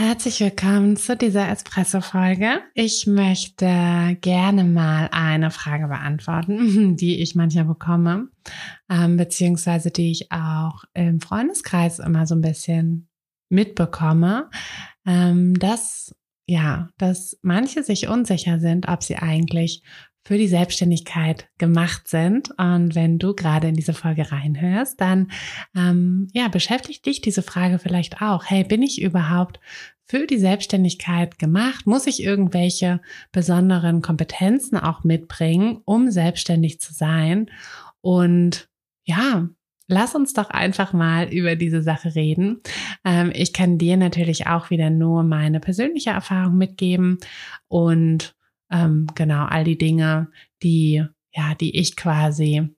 Herzlich willkommen zu dieser Espresso-Folge. Ich möchte gerne mal eine Frage beantworten, die ich manchmal bekomme, ähm, beziehungsweise die ich auch im Freundeskreis immer so ein bisschen mitbekomme, ähm, dass ja, dass manche sich unsicher sind, ob sie eigentlich für die Selbstständigkeit gemacht sind. Und wenn du gerade in diese Folge reinhörst, dann ähm, ja, beschäftigt dich diese Frage vielleicht auch. Hey, bin ich überhaupt für die Selbstständigkeit gemacht? Muss ich irgendwelche besonderen Kompetenzen auch mitbringen, um selbstständig zu sein? Und ja, lass uns doch einfach mal über diese Sache reden. Ähm, ich kann dir natürlich auch wieder nur meine persönliche Erfahrung mitgeben und ähm, genau all die Dinge, die ja, die ich quasi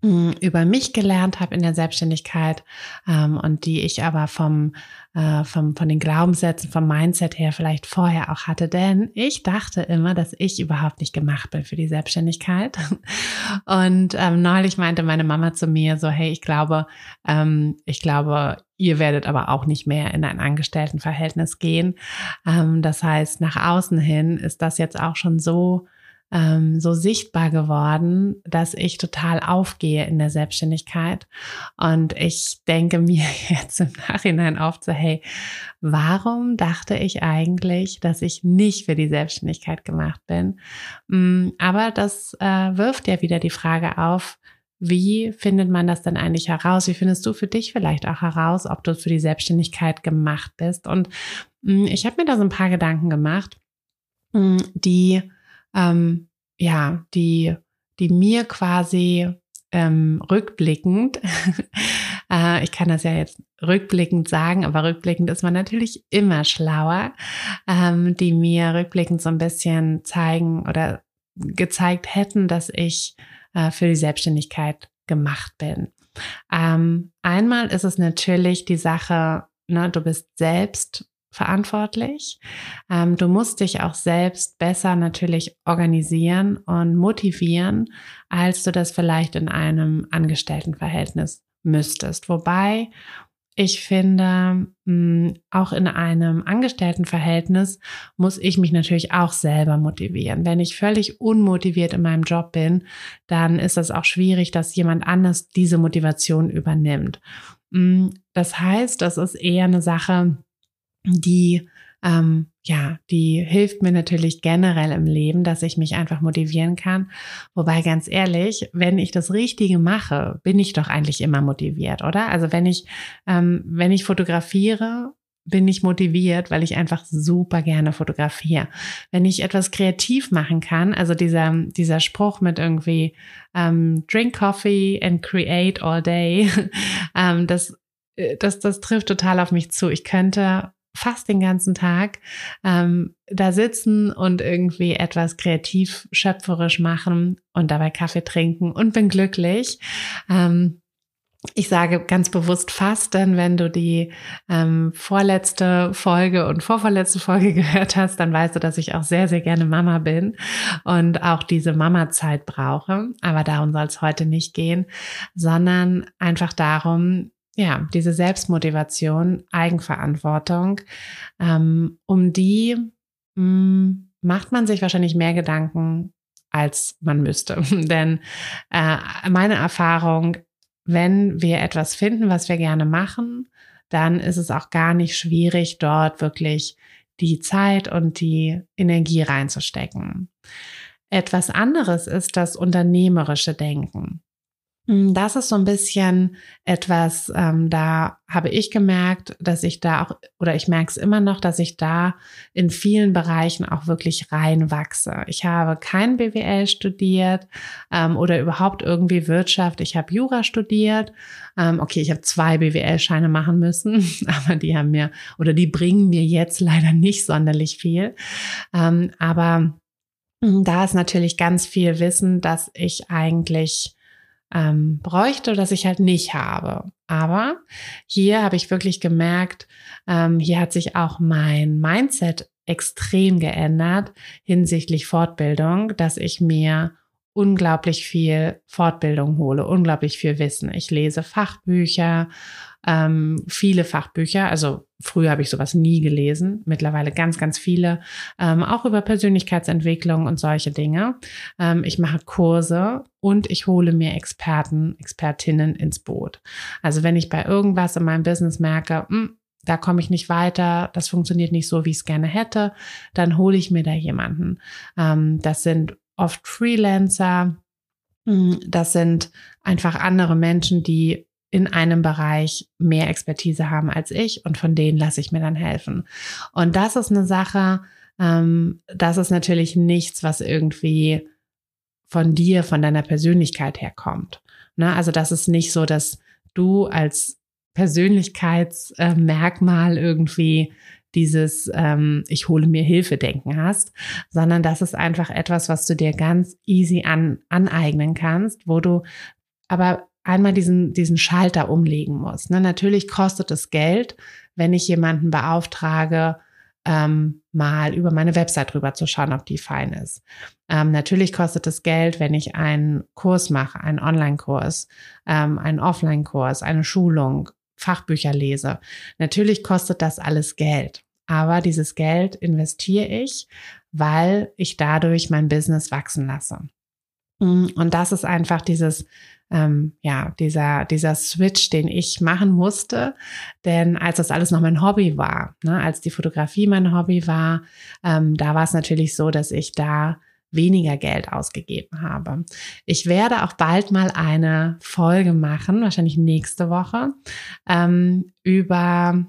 über mich gelernt habe in der Selbstständigkeit ähm, und die ich aber vom, äh, vom, von den Glaubenssätzen, vom Mindset her vielleicht vorher auch hatte. Denn ich dachte immer, dass ich überhaupt nicht gemacht bin für die Selbstständigkeit. Und ähm, neulich meinte meine Mama zu mir so, hey, ich glaube, ähm, ich glaube, ihr werdet aber auch nicht mehr in ein Angestelltenverhältnis gehen. Ähm, das heißt, nach außen hin ist das jetzt auch schon so ähm, so sichtbar geworden, dass ich total aufgehe in der Selbstständigkeit. Und ich denke mir jetzt im Nachhinein oft so, hey, warum dachte ich eigentlich, dass ich nicht für die Selbstständigkeit gemacht bin? Mm, aber das äh, wirft ja wieder die Frage auf, wie findet man das denn eigentlich heraus? Wie findest du für dich vielleicht auch heraus, ob du für die Selbstständigkeit gemacht bist? Und mm, ich habe mir da so ein paar Gedanken gemacht, mm, die ähm, ja, die, die mir quasi ähm, rückblickend, äh, ich kann das ja jetzt rückblickend sagen, aber rückblickend ist man natürlich immer schlauer, ähm, die mir rückblickend so ein bisschen zeigen oder gezeigt hätten, dass ich äh, für die Selbstständigkeit gemacht bin. Ähm, einmal ist es natürlich die Sache, ne, du bist selbst verantwortlich. Ähm, du musst dich auch selbst besser natürlich organisieren und motivieren, als du das vielleicht in einem Angestelltenverhältnis müsstest. Wobei ich finde, mh, auch in einem Angestelltenverhältnis muss ich mich natürlich auch selber motivieren. Wenn ich völlig unmotiviert in meinem Job bin, dann ist es auch schwierig, dass jemand anders diese Motivation übernimmt. Das heißt, das ist eher eine Sache, die ähm, ja, die hilft mir natürlich generell im Leben, dass ich mich einfach motivieren kann. Wobei ganz ehrlich, wenn ich das Richtige mache, bin ich doch eigentlich immer motiviert, oder? Also wenn ich, ähm, wenn ich fotografiere, bin ich motiviert, weil ich einfach super gerne fotografiere. Wenn ich etwas kreativ machen kann, also dieser, dieser Spruch mit irgendwie ähm, Drink Coffee and Create all day, ähm, das, äh, das, das trifft total auf mich zu. Ich könnte fast den ganzen Tag ähm, da sitzen und irgendwie etwas kreativ schöpferisch machen und dabei Kaffee trinken und bin glücklich. Ähm, ich sage ganz bewusst fast, denn wenn du die ähm, vorletzte Folge und vorvorletzte Folge gehört hast, dann weißt du, dass ich auch sehr, sehr gerne Mama bin und auch diese Mama-Zeit brauche. Aber darum soll es heute nicht gehen, sondern einfach darum, ja, diese Selbstmotivation, Eigenverantwortung, ähm, um die mh, mm, macht man sich wahrscheinlich mehr Gedanken, als man müsste. Denn äh, meine Erfahrung, wenn wir etwas finden, was wir gerne machen, dann ist es auch gar nicht schwierig, dort wirklich die Zeit und die Energie reinzustecken. Etwas anderes ist das unternehmerische Denken. Mm, das ist so ein bisschen etwas, ähm, da habe ich gemerkt, dass ich da auch, oder ich merke es immer noch, dass ich da in vielen Bereichen auch wirklich reinwachse. Ich habe kein BWL studiert ähm, oder überhaupt irgendwie Wirtschaft. Ich habe Jura studiert. Ähm, okay, ich habe zwei BWL-Scheine machen müssen, aber die haben mir, oder die bringen mir jetzt leider nicht sonderlich viel. Ähm, aber mm, da ist natürlich ganz viel Wissen, dass ich eigentlich ähm, bräuchte, das ich halt nicht habe. Aber hier habe ich wirklich gemerkt, ähm, hier hat sich auch mein Mindset extrem geändert hinsichtlich Fortbildung, dass ich mir unglaublich viel Fortbildung hole, unglaublich viel Wissen. Ich lese Fachbücher, ähm, viele Fachbücher. Also früher habe ich sowas nie gelesen, mittlerweile ganz, ganz viele, ähm, auch über Persönlichkeitsentwicklung und solche Dinge. Ähm, ich mache Kurse und ich hole mir Experten, Expertinnen ins Boot. Also wenn ich bei irgendwas in meinem Business merke, mh, hm, da komme ich nicht weiter, das funktioniert nicht so, wie ich es gerne hätte, dann hole ich mir da jemanden. Ähm, das sind oft Freelancer, hm, das sind einfach andere Menschen, die in einem Bereich mehr Expertise haben als ich und von denen lasse ich mir dann helfen. Und das ist eine Sache, ähm, das ist natürlich nichts, was irgendwie von dir, von deiner Persönlichkeit herkommt. Ne? Also das ist nicht so, dass du als Persönlichkeitsmerkmal irgendwie dieses ähm, Ich hole mir Hilfe denken hast, sondern das ist einfach etwas, was du dir ganz easy an, aneignen kannst, wo du aber einmal diesen, diesen Schalter umlegen muss. Ne? Natürlich kostet es Geld, wenn ich jemanden beauftrage, ähm, mal über meine Website drüber zu schauen, ob die fein ist. Ähm, natürlich kostet es Geld, wenn ich einen Kurs mache, einen Online-Kurs, ähm, einen Offline-Kurs, eine Schulung, Fachbücher lese. Natürlich kostet das alles Geld. Aber dieses Geld investiere ich, weil ich dadurch mein Business wachsen lasse. Und das ist einfach dieses ähm, ja, dieser, dieser Switch, den ich machen musste. Denn als das alles noch mein Hobby war, ne, als die Fotografie mein Hobby war, ähm, da war es natürlich so, dass ich da weniger Geld ausgegeben habe. Ich werde auch bald mal eine Folge machen, wahrscheinlich nächste Woche, ähm, über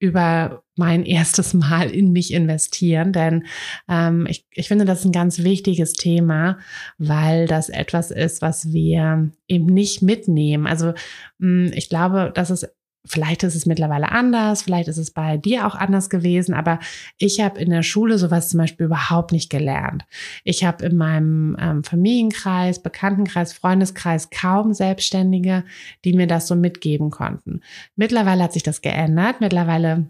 über mein erstes Mal in mich investieren, denn ähm, ich, ich finde, das ist ein ganz wichtiges Thema, weil das etwas ist, was wir eben nicht mitnehmen. Also mh, hm, ich glaube, dass es Vielleicht ist es mittlerweile anders, vielleicht ist es bei dir auch anders gewesen, aber ich habe in der Schule sowas zum Beispiel überhaupt nicht gelernt. Ich habe in meinem ähm, Familienkreis, Bekanntenkreis, Freundeskreis kaum Selbstständige, die mir das so mitgeben konnten. Mittlerweile hat sich das geändert. Mittlerweile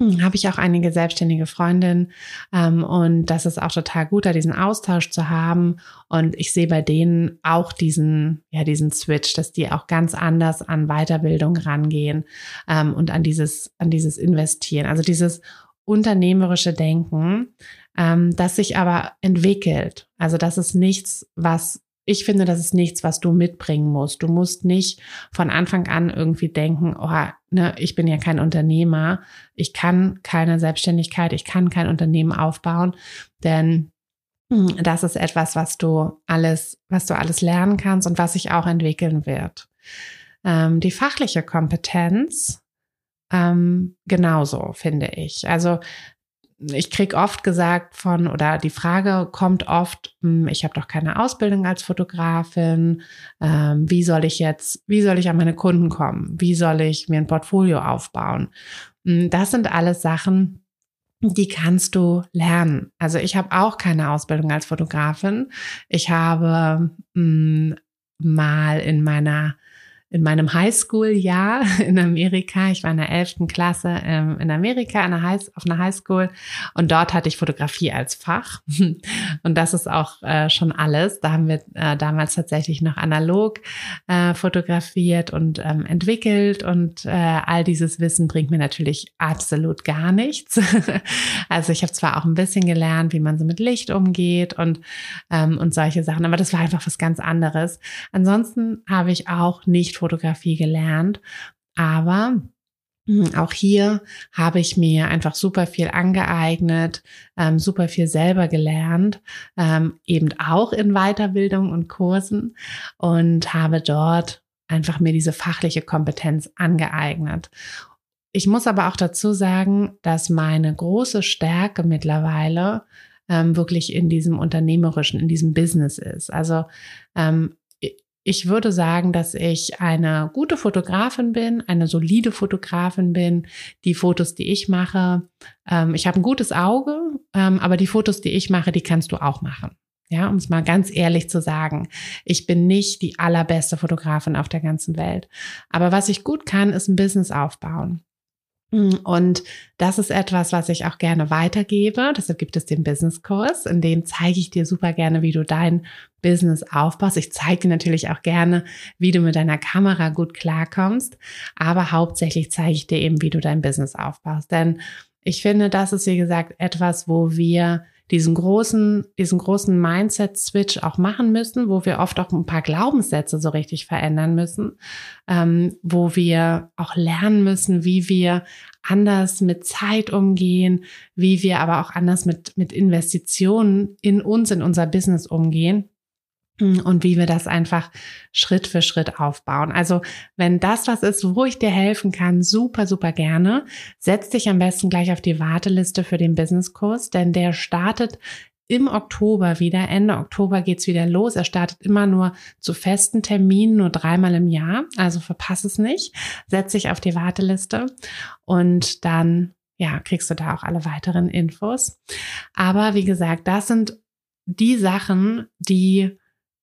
habe ich auch einige selbstständige Freundinnen ähm, und das ist auch total gut, da diesen Austausch zu haben und ich sehe bei denen auch diesen ja diesen Switch, dass die auch ganz anders an Weiterbildung rangehen ähm, und an dieses an dieses Investieren, also dieses unternehmerische Denken, ähm, das sich aber entwickelt. Also das ist nichts, was ich finde, das ist nichts, was du mitbringen musst. Du musst nicht von Anfang an irgendwie denken, oh, ne, ich bin ja kein Unternehmer, ich kann keine Selbstständigkeit, ich kann kein Unternehmen aufbauen, denn hm, das ist etwas, was du alles, was du alles lernen kannst und was sich auch entwickeln wird. Ähm, die fachliche Kompetenz ähm, genauso, finde ich. Also ich krieg oft gesagt von, oder die Frage kommt oft, hm, ich habe doch keine Ausbildung als Fotografin, ähm, wie soll ich jetzt, wie soll ich an meine Kunden kommen? Wie soll ich mir ein Portfolio aufbauen? Hm, das sind alles Sachen, die kannst du lernen. Also ich habe auch keine Ausbildung als Fotografin. Ich habe mh, hm, mal in meiner in meinem Highschool-Jahr in Amerika. Ich war in der 11. Klasse ähm, in Amerika einer High, auf einer Highschool und dort hatte ich Fotografie als Fach. Und das ist auch äh, schon alles. Da haben wir äh, damals tatsächlich noch analog äh, fotografiert und ähm, entwickelt und äh, all dieses Wissen bringt mir natürlich absolut gar nichts. also ich habe zwar auch ein bisschen gelernt, wie man so mit Licht umgeht und, ähm, und solche Sachen, aber das war einfach was ganz anderes. Ansonsten habe ich auch nicht Fotografie gelernt, aber Hm, auch hier habe ich mir einfach super viel angeeignet, ähm, super viel selber gelernt, ähm, eben auch in Weiterbildung und Kursen und habe dort einfach mir diese fachliche Kompetenz angeeignet. Ich muss aber auch dazu sagen, dass meine große Stärke mittlerweile ähm, wirklich in diesem unternehmerischen, in diesem Business ist. Also ähm, ich würde sagen, dass ich eine gute Fotografin bin, eine solide Fotografin bin. Die Fotos, die ich mache, ähm, ich habe ein gutes Auge, ähm, aber die Fotos, die ich mache, die kannst du auch machen. Ja, um es mal ganz ehrlich zu sagen. Ich bin nicht die allerbeste Fotografin auf der ganzen Welt. Aber was ich gut kann, ist ein Business aufbauen. Und das ist etwas, was ich auch gerne weitergebe. Deshalb gibt es den Business-Kurs, in dem zeige ich dir super gerne, wie du dein Business aufbaust. Ich zeige dir natürlich auch gerne, wie du mit deiner Kamera gut klarkommst. Aber hauptsächlich zeige ich dir eben, wie du dein Business aufbaust. Denn ich finde, das ist, wie gesagt, etwas, wo wir diesen großen, diesen großen Mindset-Switch auch machen müssen, wo wir oft auch ein paar Glaubenssätze so richtig verändern müssen, ähm, wo wir auch lernen müssen, wie wir anders mit Zeit umgehen, wie wir aber auch anders mit, mit Investitionen in uns, in unser Business umgehen und wie wir das einfach Schritt für Schritt aufbauen. Also wenn das was ist, wo ich dir helfen kann, super, super gerne. Setz dich am besten gleich auf die Warteliste für den Businesskurs, denn der startet im Oktober wieder. Ende Oktober geht's wieder los. Er startet immer nur zu festen Terminen, nur dreimal im Jahr. Also verpass es nicht. Setz dich auf die Warteliste und dann ja, kriegst du da auch alle weiteren Infos. Aber wie gesagt, das sind die Sachen, die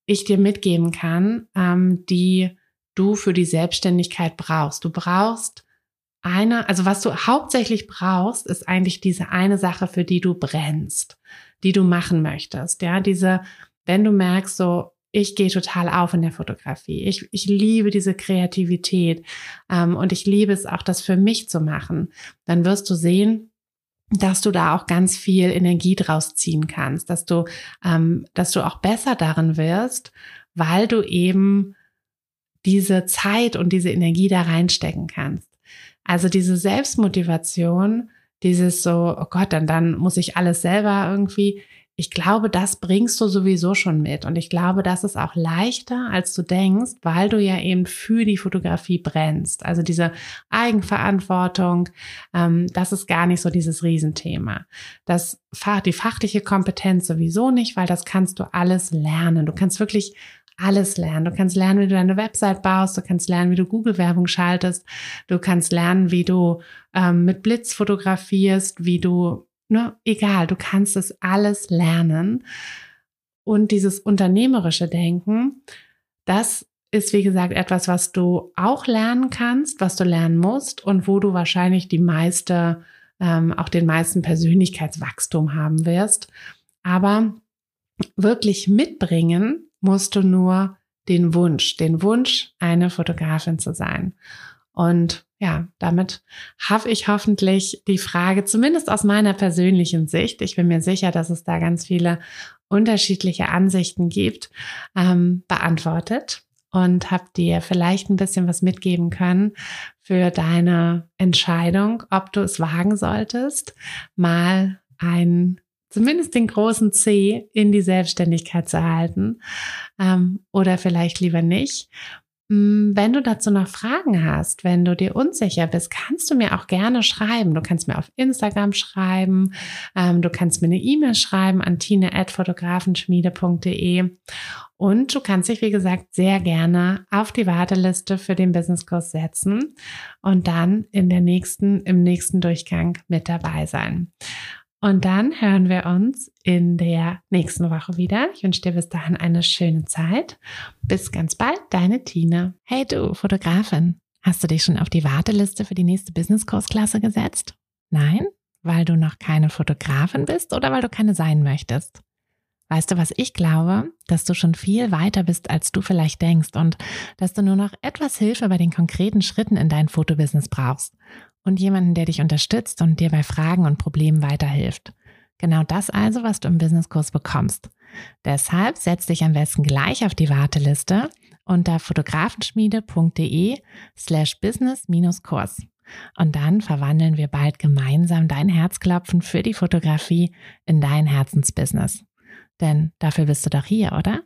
ich dir mitgeben kann, ähm, die du für die Selbstständigkeit brauchst. Du brauchst eine, also was du hauptsächlich brauchst, ist eigentlich diese eine Sache, für die du brennst, die du machen möchtest. Ja, diese, wenn du merkst, so, ich gehe total auf in der Fotografie. Ich, ich liebe diese Kreativität ähm, und ich liebe es auch, das für mich zu machen. Dann wirst du sehen, dass du da auch ganz viel Energie draus ziehen kannst, dass du, ähm, dass du auch besser darin wirst, weil du eben diese Zeit und diese Energie da reinstecken kannst. Also diese Selbstmotivation, dieses so, oh Gott, dann, dann muss ich alles selber irgendwie, ich glaube, das bringst du sowieso schon mit. Und ich glaube, das ist auch leichter, als du denkst, weil du ja eben für die Fotografie brennst. Also diese Eigenverantwortung, ähm, das ist gar nicht so dieses Riesenthema. Das, die fachliche Kompetenz sowieso nicht, weil das kannst du alles lernen. Du kannst wirklich alles lernen. Du kannst lernen, wie du deine Website baust, du kannst lernen, wie du Google-Werbung schaltest, du kannst lernen, wie du ähm, mit Blitz fotografierst, wie du ne, egal, du kannst es alles lernen. Und dieses unternehmerische Denken, das ist, wie gesagt, etwas, was du auch lernen kannst, was du lernen musst und wo du wahrscheinlich die meiste, ähm, auch den meisten Persönlichkeitswachstum haben wirst. Aber wirklich mitbringen musst du nur den Wunsch, den Wunsch, eine Fotografin zu sein. Und ja, damit habe ich hoffentlich die Frage, zumindest aus meiner persönlichen Sicht, ich bin mir sicher, dass es da ganz viele unterschiedliche Ansichten gibt, ähm, beantwortet und habe dir vielleicht ein bisschen was mitgeben können für deine Entscheidung, ob du es wagen solltest, mal ein zumindest den großen C in die Selbstständigkeit zu halten ähm, oder vielleicht lieber nicht. Mm, wenn du dazu noch Fragen hast, wenn du dir unsicher bist, kannst du mir auch gerne schreiben. Du kannst mir auf Instagram schreiben, ähm, du kannst mir eine E-Mail schreiben an tine.fotografenschmiede.de und du kannst dich, wie gesagt, sehr gerne auf die Warteliste für den Businesskurs setzen und dann in der nächsten, im nächsten Durchgang mit dabei sein. Und dann hören wir uns in der nächsten Woche wieder. Ich wünsche dir bis dahin eine schöne Zeit. Bis ganz bald, deine Tina. Hey du, Fotografin, hast du dich schon auf die Warteliste für die nächste Business-Kursklasse gesetzt? Nein? Weil du noch keine Fotografin bist oder weil du keine sein möchtest? Weißt du, was ich glaube? Dass du schon viel weiter bist, als du vielleicht denkst und dass du nur noch etwas Hilfe bei den konkreten Schritten in dein Fotobusiness brauchst und jemanden, der dich unterstützt und dir bei Fragen und Problemen weiterhilft. Genau das also, was du im Businesskurs bekommst. Deshalb setz dich am besten gleich auf die Warteliste unter fotografenschmiede.de slash business-kurs. Und dann verwandeln wir bald gemeinsam dein Herzklopfen für die Fotografie in dein Herzensbusiness. Denn dafür bist du doch hier, oder?